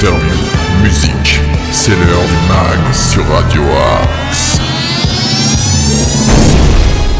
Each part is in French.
interviews, musique. C'est l'heure du mag sur Radio Axe.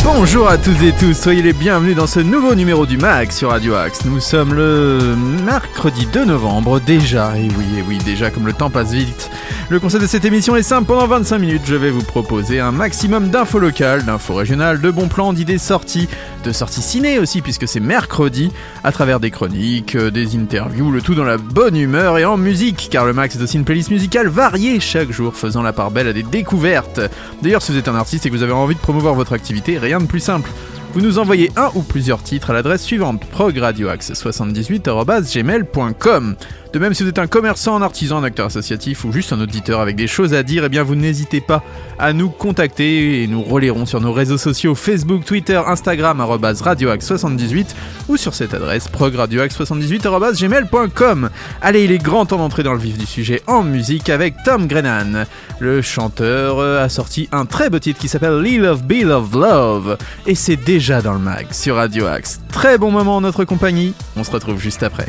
Bonjour à toutes et tous, soyez les bienvenus dans ce nouveau numéro du MAG sur Radio Axe. Nous sommes le mercredi 2 novembre déjà, et oui, et oui, déjà comme le temps passe vite. Le concept de cette émission est simple, pendant 25 minutes je vais vous proposer un maximum d'infos locales, d'infos régionales, de bons plans, d'idées sorties, de sorties ciné aussi puisque c'est mercredi, à travers des chroniques, euh, des interviews, le tout dans la bonne humeur et en musique, car le Max est aussi une playlist musicale variée chaque jour, faisant la part belle à des découvertes. D'ailleurs si vous êtes un artiste et que vous avez envie de promouvoir votre activité, rien de plus simple. Vous nous envoyez un ou plusieurs titres à l'adresse suivante progradioaxe78@gmail.com. De même, si vous êtes un commerçant, un artisan, un acteur associatif ou juste un auditeur avec des choses à dire, eh bien vous n'hésitez pas à nous contacter et nous relayerons sur nos réseaux sociaux Facebook, Twitter, Instagram radioaxe78 ou sur cette adresse progradioaxe78@gmail.com. Allez, il est grand temps d'entrer dans le vif du sujet en musique avec Tom Grennan. Le chanteur euh, a sorti un très beau titre qui s'appelle Lil of Bill of Love et c'est déjà dans le mag sur Radio Axe. Très bon moment en notre compagnie. On se retrouve juste après.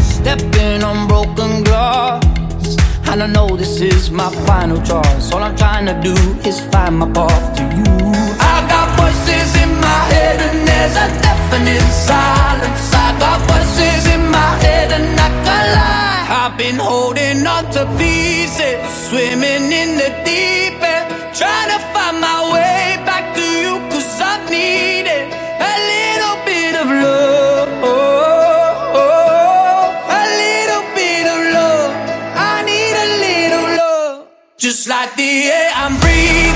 stepping on broken glass. And I know this is my final choice. All I'm trying to do is find my path to you. I got voices in my head, and there's a deafening silence. I got voices in my head, and I can't lie. I've been holding on to pieces, swimming in the deep end, trying to find my way back to you, cause I need it. At the air, I'm free.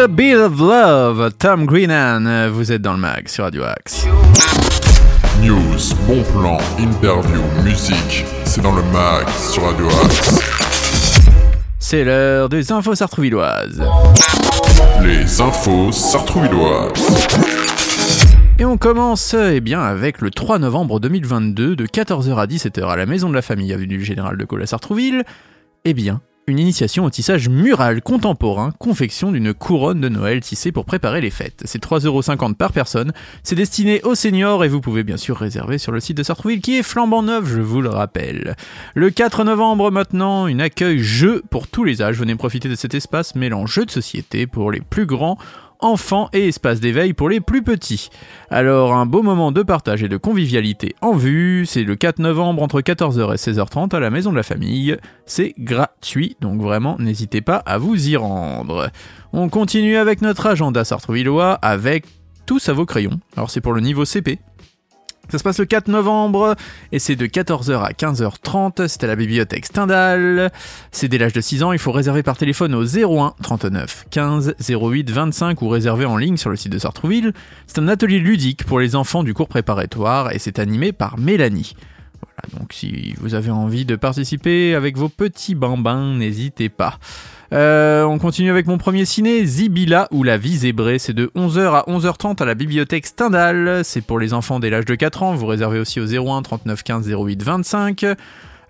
Little Bit of Love, Tom Greenan, vous êtes dans le mag sur Radio Axe. News, bon plan, interview, musique, c'est dans le mag sur Radio Axe. C'est l'heure des infos sartrouvilloises. Les infos sartrouvilloises. Et on commence eh bien, avec le 3 novembre 2022 de 14h à 17h à la Maison de la Famille, avenue du Général de Gaulle à Sartrouville. Eh bien, une initiation au tissage mural contemporain, confection d'une couronne de Noël tissée pour préparer les fêtes. C'est 3,50€ par personne, c'est destiné aux seniors et vous pouvez bien sûr réserver sur le site de Sartrouville qui est flambant neuf, je vous le rappelle. Le 4 novembre maintenant, une accueil jeu pour tous les âges. Venez profiter de cet espace mêlant jeux de société pour les plus grands enfants et espace d'éveil pour les plus petits. Alors un beau moment de partage et de convivialité en vue, c'est le 4 novembre entre 14h et 16h30 à la maison de la famille. C'est gratuit, donc vraiment n'hésitez pas à vous y rendre. On continue avec notre agenda sartrouvillois avec tous à vos crayons. Alors c'est pour le niveau CP. Ça se passe le 4 novembre et c'est de 14h à 15h30. C'est à la bibliothèque Stendhal. C'est dès l'âge de 6 ans. Il faut réserver par téléphone au 01 39 15 08 25 ou réserver en ligne sur le site de Sartrouville. C'est un atelier ludique pour les enfants du cours préparatoire et c'est animé par Mélanie. Voilà, donc si vous avez envie de participer avec vos petits bambins, n'hésitez pas. Euh, on continue avec mon premier ciné, Zibila ou La vie zébrée. C'est de 11h à 11h30 à la bibliothèque Stendhal. C'est pour les enfants dès l'âge de 4 ans. Vous réservez aussi au 01 39 15 08 25.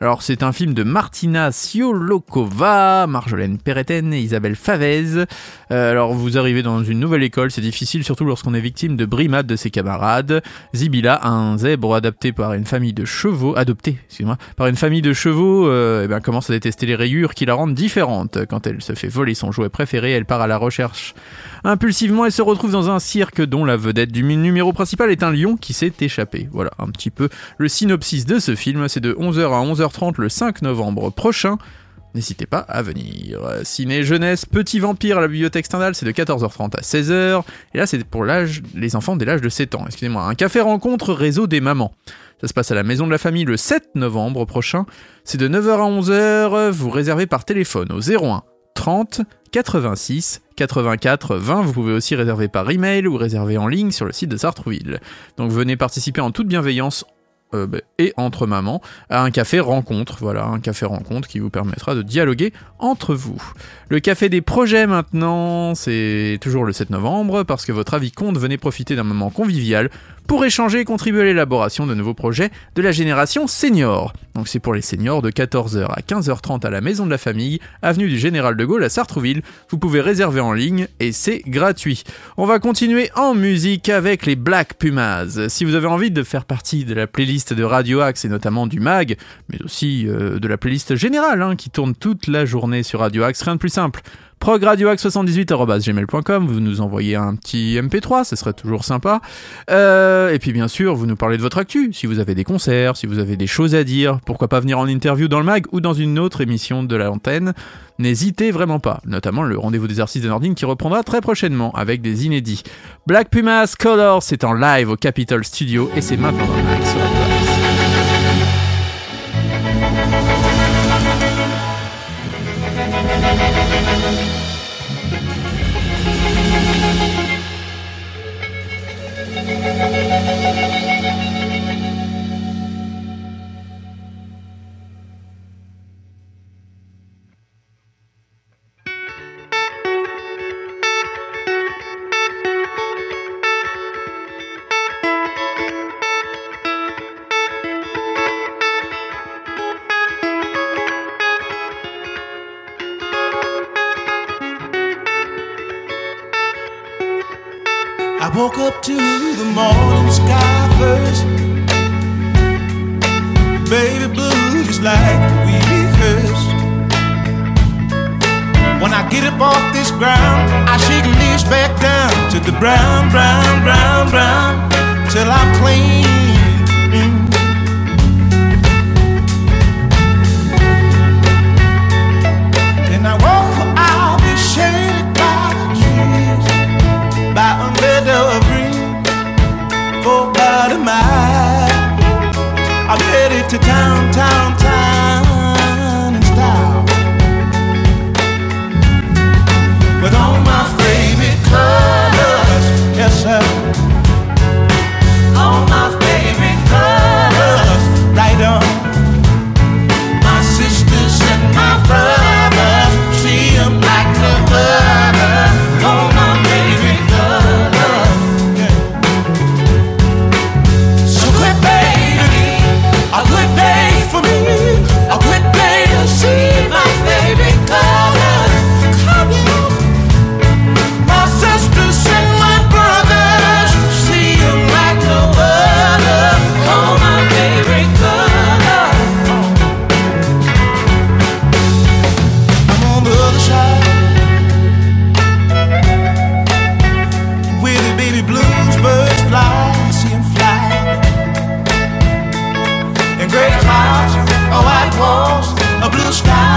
Alors c'est un film de Martina Siolokova, Marjolaine Perreten et Isabelle Favez. Euh, alors vous arrivez dans une nouvelle école, c'est difficile surtout lorsqu'on est victime de brimades de ses camarades. Zibila, un zèbre adapté par une famille de chevaux, adopté, excusez-moi, par une famille de chevaux, euh, eh ben, commence à détester les rayures qui la rendent différente. Quand elle se fait voler son jouet préféré, elle part à la recherche. Impulsivement, elle se retrouve dans un cirque dont la vedette du numéro principal est un lion qui s'est échappé. Voilà un petit peu le synopsis de ce film. C'est de 11h à 11h30 le 5 novembre prochain. N'hésitez pas à venir. Ciné jeunesse, Petit Vampire à la bibliothèque Stendhal, c'est de 14h30 à 16h. Et là, c'est pour l'âge, les enfants dès l'âge de 7 ans. Excusez-moi. Un café rencontre réseau des mamans. Ça se passe à la Maison de la Famille le 7 novembre prochain. C'est de 9h à 11h. Vous réservez par téléphone au 01 30 86 84 20. Vous pouvez aussi réserver par email ou réserver en ligne sur le site de Sartrouville. Donc venez participer en toute bienveillance euh, bah, et entre mamans à un café rencontre. Voilà, un café rencontre qui vous permettra de dialoguer entre vous. Le café des projets maintenant, c'est toujours le 7 novembre parce que votre avis compte. Venez profiter d'un moment convivial pour échanger et contribuer à l'élaboration de nouveaux projets de la génération senior. Donc c'est pour les seniors de 14h à 15h30 à la Maison de la Famille, avenue du Général de Gaulle à Sartrouville. Vous pouvez réserver en ligne et c'est gratuit. On va continuer en musique avec les Black Pumas. Si vous avez envie de faire partie de la playlist de Radio Axe et notamment du mag, mais aussi euh, de la playlist générale hein, qui tourne toute la journée sur Radio Axe, rien de plus simple progradioax78.gmail.com, vous nous envoyez un petit MP3, ce serait toujours sympa. Euh, et puis bien sûr, vous nous parlez de votre actu, si vous avez des concerts, si vous avez des choses à dire, pourquoi pas venir en interview dans le mag ou dans une autre émission de l'antenne. N'hésitez vraiment pas, notamment le rendez-vous des artistes de Nordine qui reprendra très prochainement avec des inédits. Black Pumas Colors, c'est en live au Capitol Studio et c'est maintenant dans le mag to the morning sky first. Baby blue, just like we rehearsed. When I get up off this ground, I shake leaves back down to the brown, brown, brown, brown, till I'm clean. And I walk out the shaded by trees by a meadow mind. I'm headed to town, town, gray clouds, a white walls, a blue sky.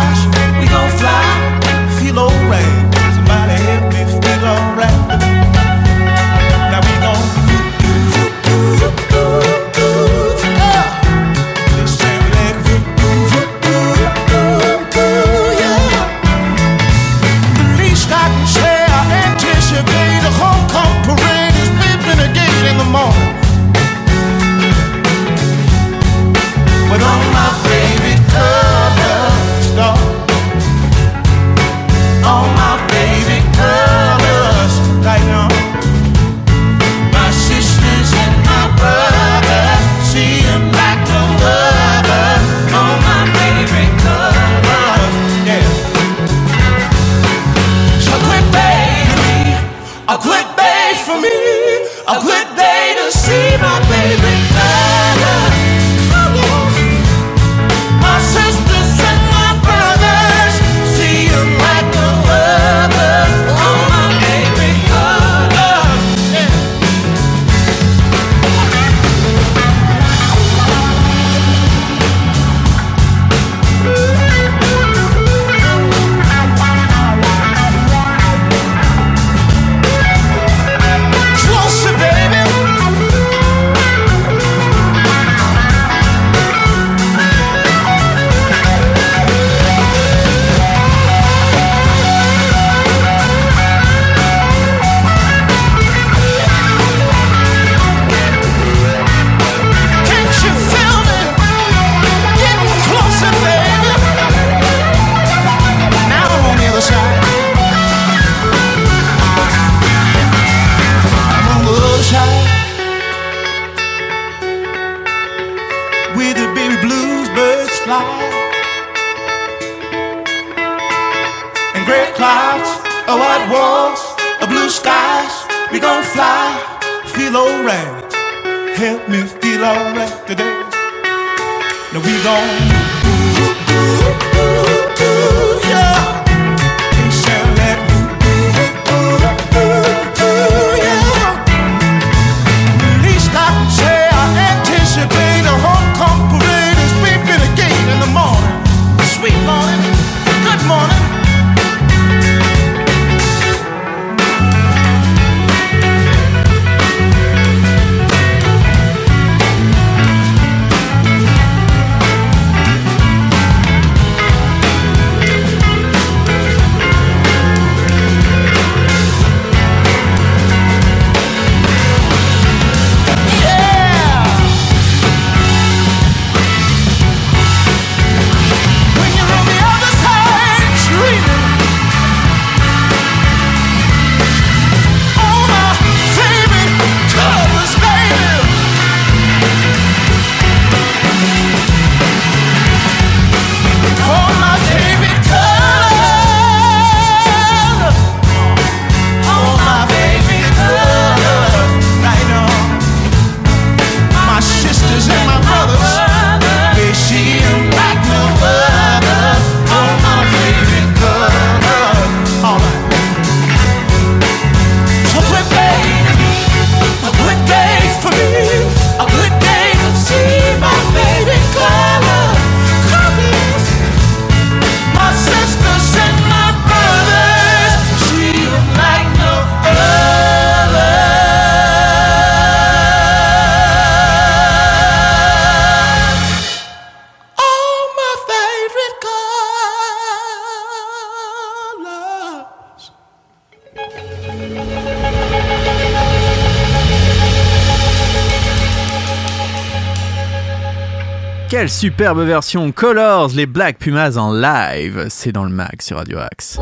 Quelle superbe version Colors, les Black Pumas en live. C'est dans le mag sur Radio Axe.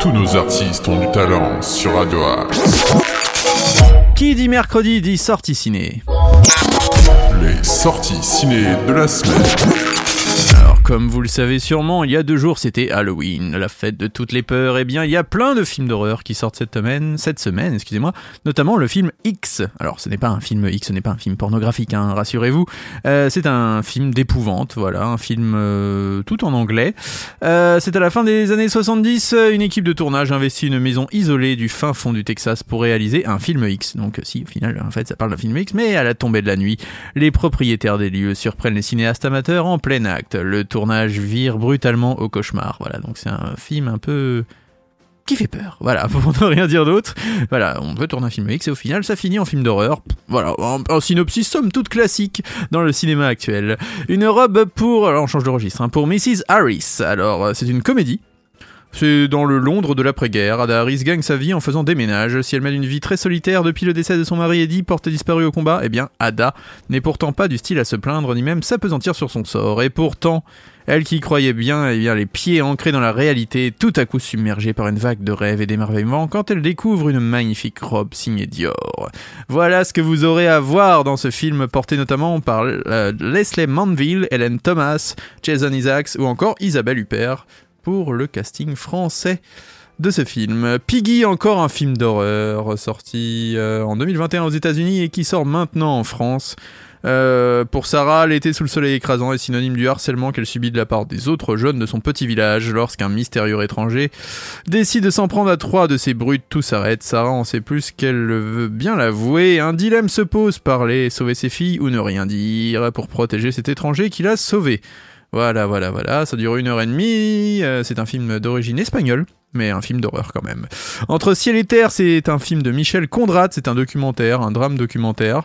Tous nos artistes ont du talent sur Radio Axe. Qui dit mercredi dit sortie ciné. Les sorties ciné de la semaine. Comme vous le savez sûrement, il y a deux jours c'était Halloween, la fête de toutes les peurs. Eh bien, il y a plein de films d'horreur qui sortent cette semaine, cette semaine, excusez-moi, notamment le film X. Alors, ce n'est pas un film X, ce n'est pas un film pornographique, hein, rassurez-vous. Euh, c'est un film d'épouvante, voilà, un film euh, tout en anglais. Euh, c'est à la fin des années 70, une équipe de tournage investit une maison isolée du fin fond du Texas pour réaliser un film X. Donc, si, au final, en fait, ça parle d'un film X, mais à la tombée de la nuit, les propriétaires des lieux surprennent les cinéastes amateurs en plein acte. Tournage vire brutalement au cauchemar. Voilà, donc c'est un film un peu qui fait peur. Voilà, pour ne rien dire d'autre. Voilà, on veut tourner un film X et au final, ça finit en film d'horreur. Voilà, un synopsis somme toute classique dans le cinéma actuel. Une robe pour, alors on change de registre, hein, pour Mrs. Harris. Alors, euh, c'est une comédie. C'est dans le Londres de l'après-guerre. Ada Harris gagne sa vie en faisant des ménages. Si elle mène une vie très solitaire depuis le décès de son mari Eddie, porté disparu au combat, eh bien, Ada n'est pourtant pas du style à se plaindre ni même s'apesantir sur son sort. Et pourtant, elle qui croyait bien, eh bien, les pieds ancrés dans la réalité, tout à coup submergée par une vague de rêves et d'émerveillement quand elle découvre une magnifique robe signée Dior. Voilà ce que vous aurez à voir dans ce film porté notamment par euh, Leslie Manville, Helen Thomas, Jason Isaacs ou encore Isabelle Huppert pour le casting français de ce film. Piggy, encore un film d'horreur sorti euh, en 2021 aux États-Unis et qui sort maintenant en France. Euh, pour Sarah, l'été sous le soleil écrasant est synonyme du harcèlement qu'elle subit de la part des autres jeunes de son petit village. Lorsqu'un mystérieux étranger décide de s'en prendre à trois de ses brutes, tout s'arrête. Sarah en sait plus qu'elle veut bien l'avouer. Un dilemme se pose, parler, sauver ses filles ou ne rien dire pour protéger cet étranger qui l'a sauvé. Voilà, voilà, voilà, ça dure une heure et demie, euh, c'est un film d'origine espagnole, mais un film d'horreur quand même. Entre ciel et terre, c'est un film de Michel Condrad, c'est un documentaire, un drame documentaire,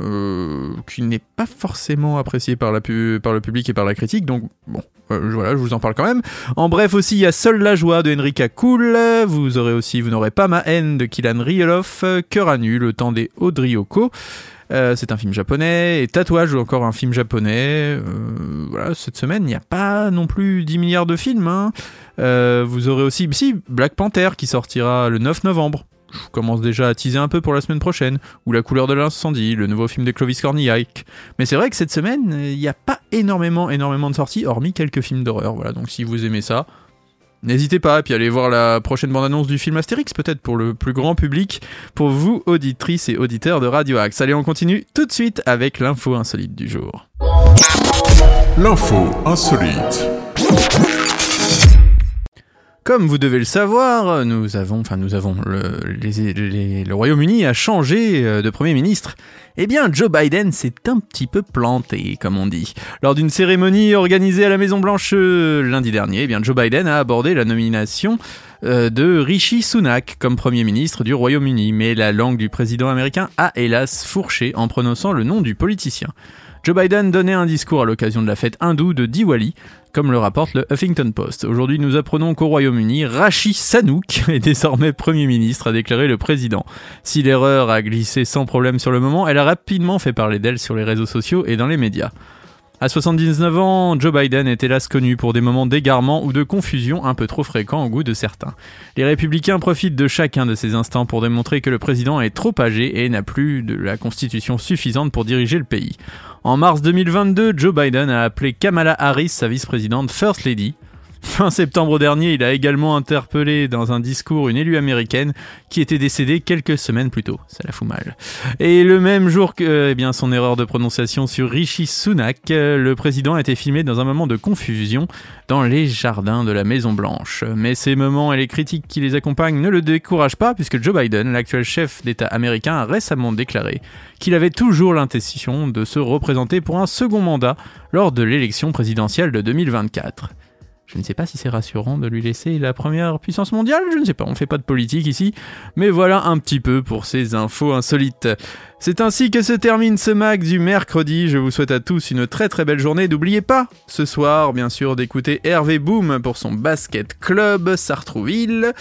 euh, qui n'est pas forcément apprécié par, le public et par la critique, donc bon, euh, voilà, je vous en parle quand même. En bref aussi, il y a Seule la joie de Enrika Cool, vous aurez aussi Vous n'aurez pas ma haine de Kilan Rioloff, Cœur à nu, le temps des Audrioko, euh, c'est un film japonais, et Tatouage, encore un film japonais. Euh, voilà, cette semaine, il n'y a pas non plus 10 milliards de films. hein. Euh, vous aurez aussi, si, Black Panther qui sortira le 9 novembre. Je commence déjà à teaser un peu pour la semaine prochaine. Ou La couleur de l'incendie, le nouveau film de Clovis Cornillac. Mais c'est vrai que cette semaine, il n'y a pas énormément, énormément de sorties, hormis quelques films d'horreur. Voilà, donc si vous aimez ça, N'hésitez pas, et puis allez voir la prochaine bande-annonce du film Astérix, peut-être pour le plus grand public, pour vous, auditrices et auditeurs de Radio Axe. Allez, on continue tout de suite avec l'info insolite du jour. L'info insolite. Comme vous devez le savoir, nous avons, enfin nous avons, le, Royaume-Uni a changé euh, de Premier ministre. Eh bien, Joe Biden s'est un petit peu planté, comme on dit. Lors d'une cérémonie organisée à la Maison-Blanche euh, lundi dernier, eh bien, Joe Biden a abordé la nomination euh, de Rishi Sunak comme Premier ministre du Royaume-Uni. Mais la langue du président américain a hélas fourché en prononçant le nom du politicien. Joe Biden donnait un discours à l'occasion de la fête hindoue de Diwali, comme le rapporte le Huffington Post. Aujourd'hui, nous apprenons qu'au Royaume-Uni, Rashi Sanouk est désormais Premier ministre, a déclaré le président. Si l'erreur a glissé sans problème sur le moment, elle a rapidement fait parler d'elle sur les réseaux sociaux et dans les médias. À 79 ans, Joe Biden est hélas connu pour des moments d'égarement ou de confusion un peu trop fréquents au goût de certains. Les républicains profitent de chacun de ces instants pour démontrer que le président est trop âgé et n'a plus de la constitution suffisante pour diriger le pays. En mars 2022, Joe Biden a appelé Kamala Harris, sa vice-présidente, First Lady. Fin septembre dernier, il a également interpellé dans un discours une élue américaine qui était décédée quelques semaines plus tôt. Ça la fout mal. Et le même jour que eh bien, son erreur de prononciation sur Rishi Sunak, euh, le président a été filmé dans un moment de confusion dans les jardins de la Maison Blanche. Mais ces moments et les critiques qui les accompagnent ne le découragent pas puisque Joe Biden, l'actuel chef d'État américain, a récemment déclaré qu'il avait toujours l'intention de se représenter pour un second mandat lors de l'élection présidentielle de 2024. Je ne sais pas si c'est rassurant de lui laisser la première puissance mondiale, je ne sais pas, on ne fait pas de politique ici, mais voilà un petit peu pour ces infos insolites. C'est ainsi que se termine ce Mac du mercredi, je vous souhaite à tous une très très belle journée, n'oubliez pas, ce soir bien sûr d'écouter Hervé Boom pour son basket club Sartrouville.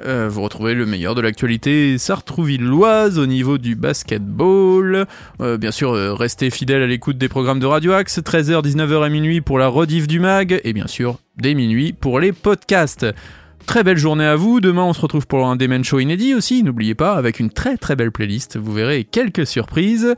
Euh, vous retrouvez le meilleur de l'actualité sartrouvilloise au niveau du basketball. Euh, bien sûr, euh, restez fidèles à l'écoute des programmes de Radio Axe, 13h, 19h et minuit pour la rediff du mag, et bien sûr, dès minuit pour les podcasts. Très belle journée à vous, demain on se retrouve pour un Demen Show inédit aussi, n'oubliez pas, avec une très très belle playlist, vous verrez quelques surprises.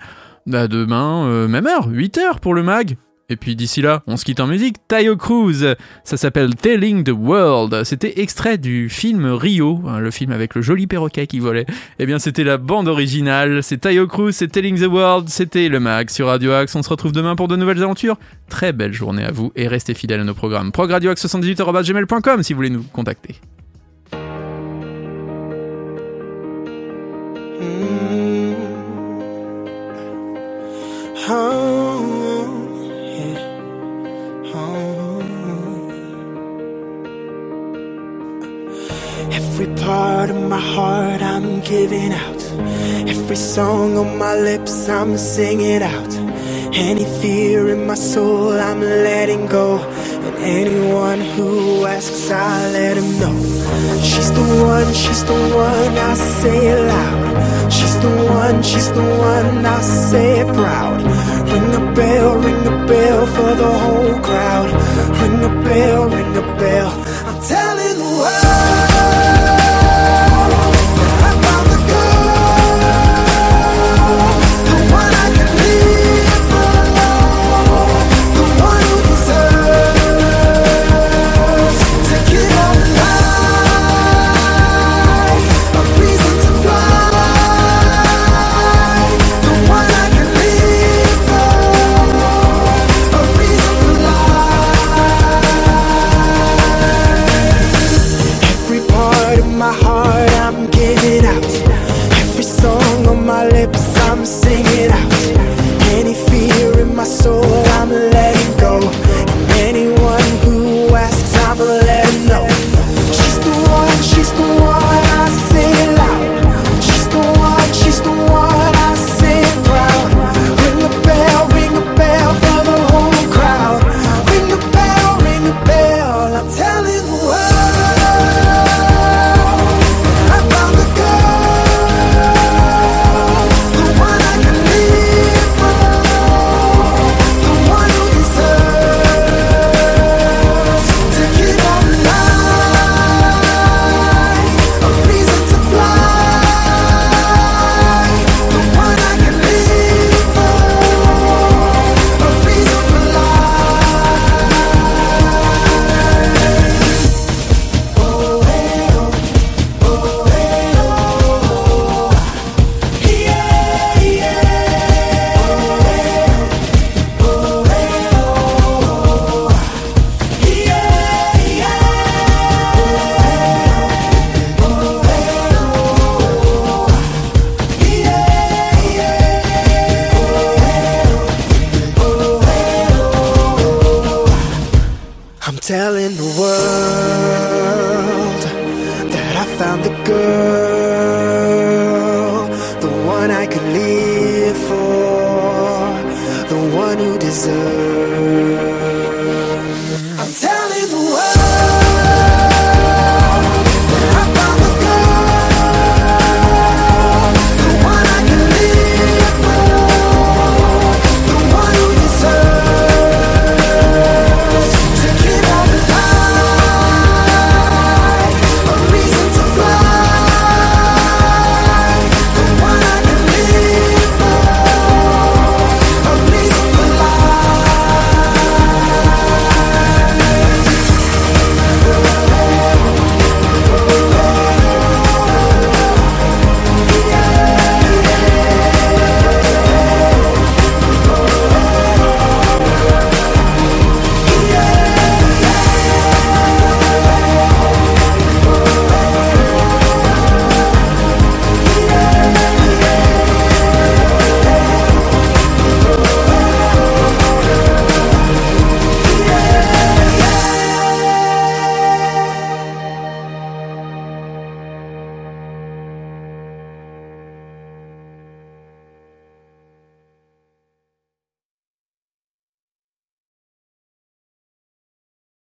Demain, même heure, 8h pour le mag. Et puis d'ici là, on se quitte en musique. Tayo Cruz, ça s'appelle Telling the World. C'était extrait du film Rio, hein, le film avec le joli perroquet qui volait. Eh bien, c'était la bande originale. C'est Tayo Cruz, c'est Telling the World. C'était le mag sur Radio Axe. On se retrouve demain pour de nouvelles aventures. Très belle journée à vous et restez fidèles à nos programmes. progradioaxe78.gmail.com si vous voulez nous contacter. Part of my heart I'm giving out. Every song on my lips I'm singing out. Any fear in my soul I'm letting go. And anyone who asks, I let him know. She's the one, she's the one, I say it loud. She's the one, she's the one, I say it proud. Ring a bell, ring a bell for the whole crowd. Ring a bell, ring a bell. Telling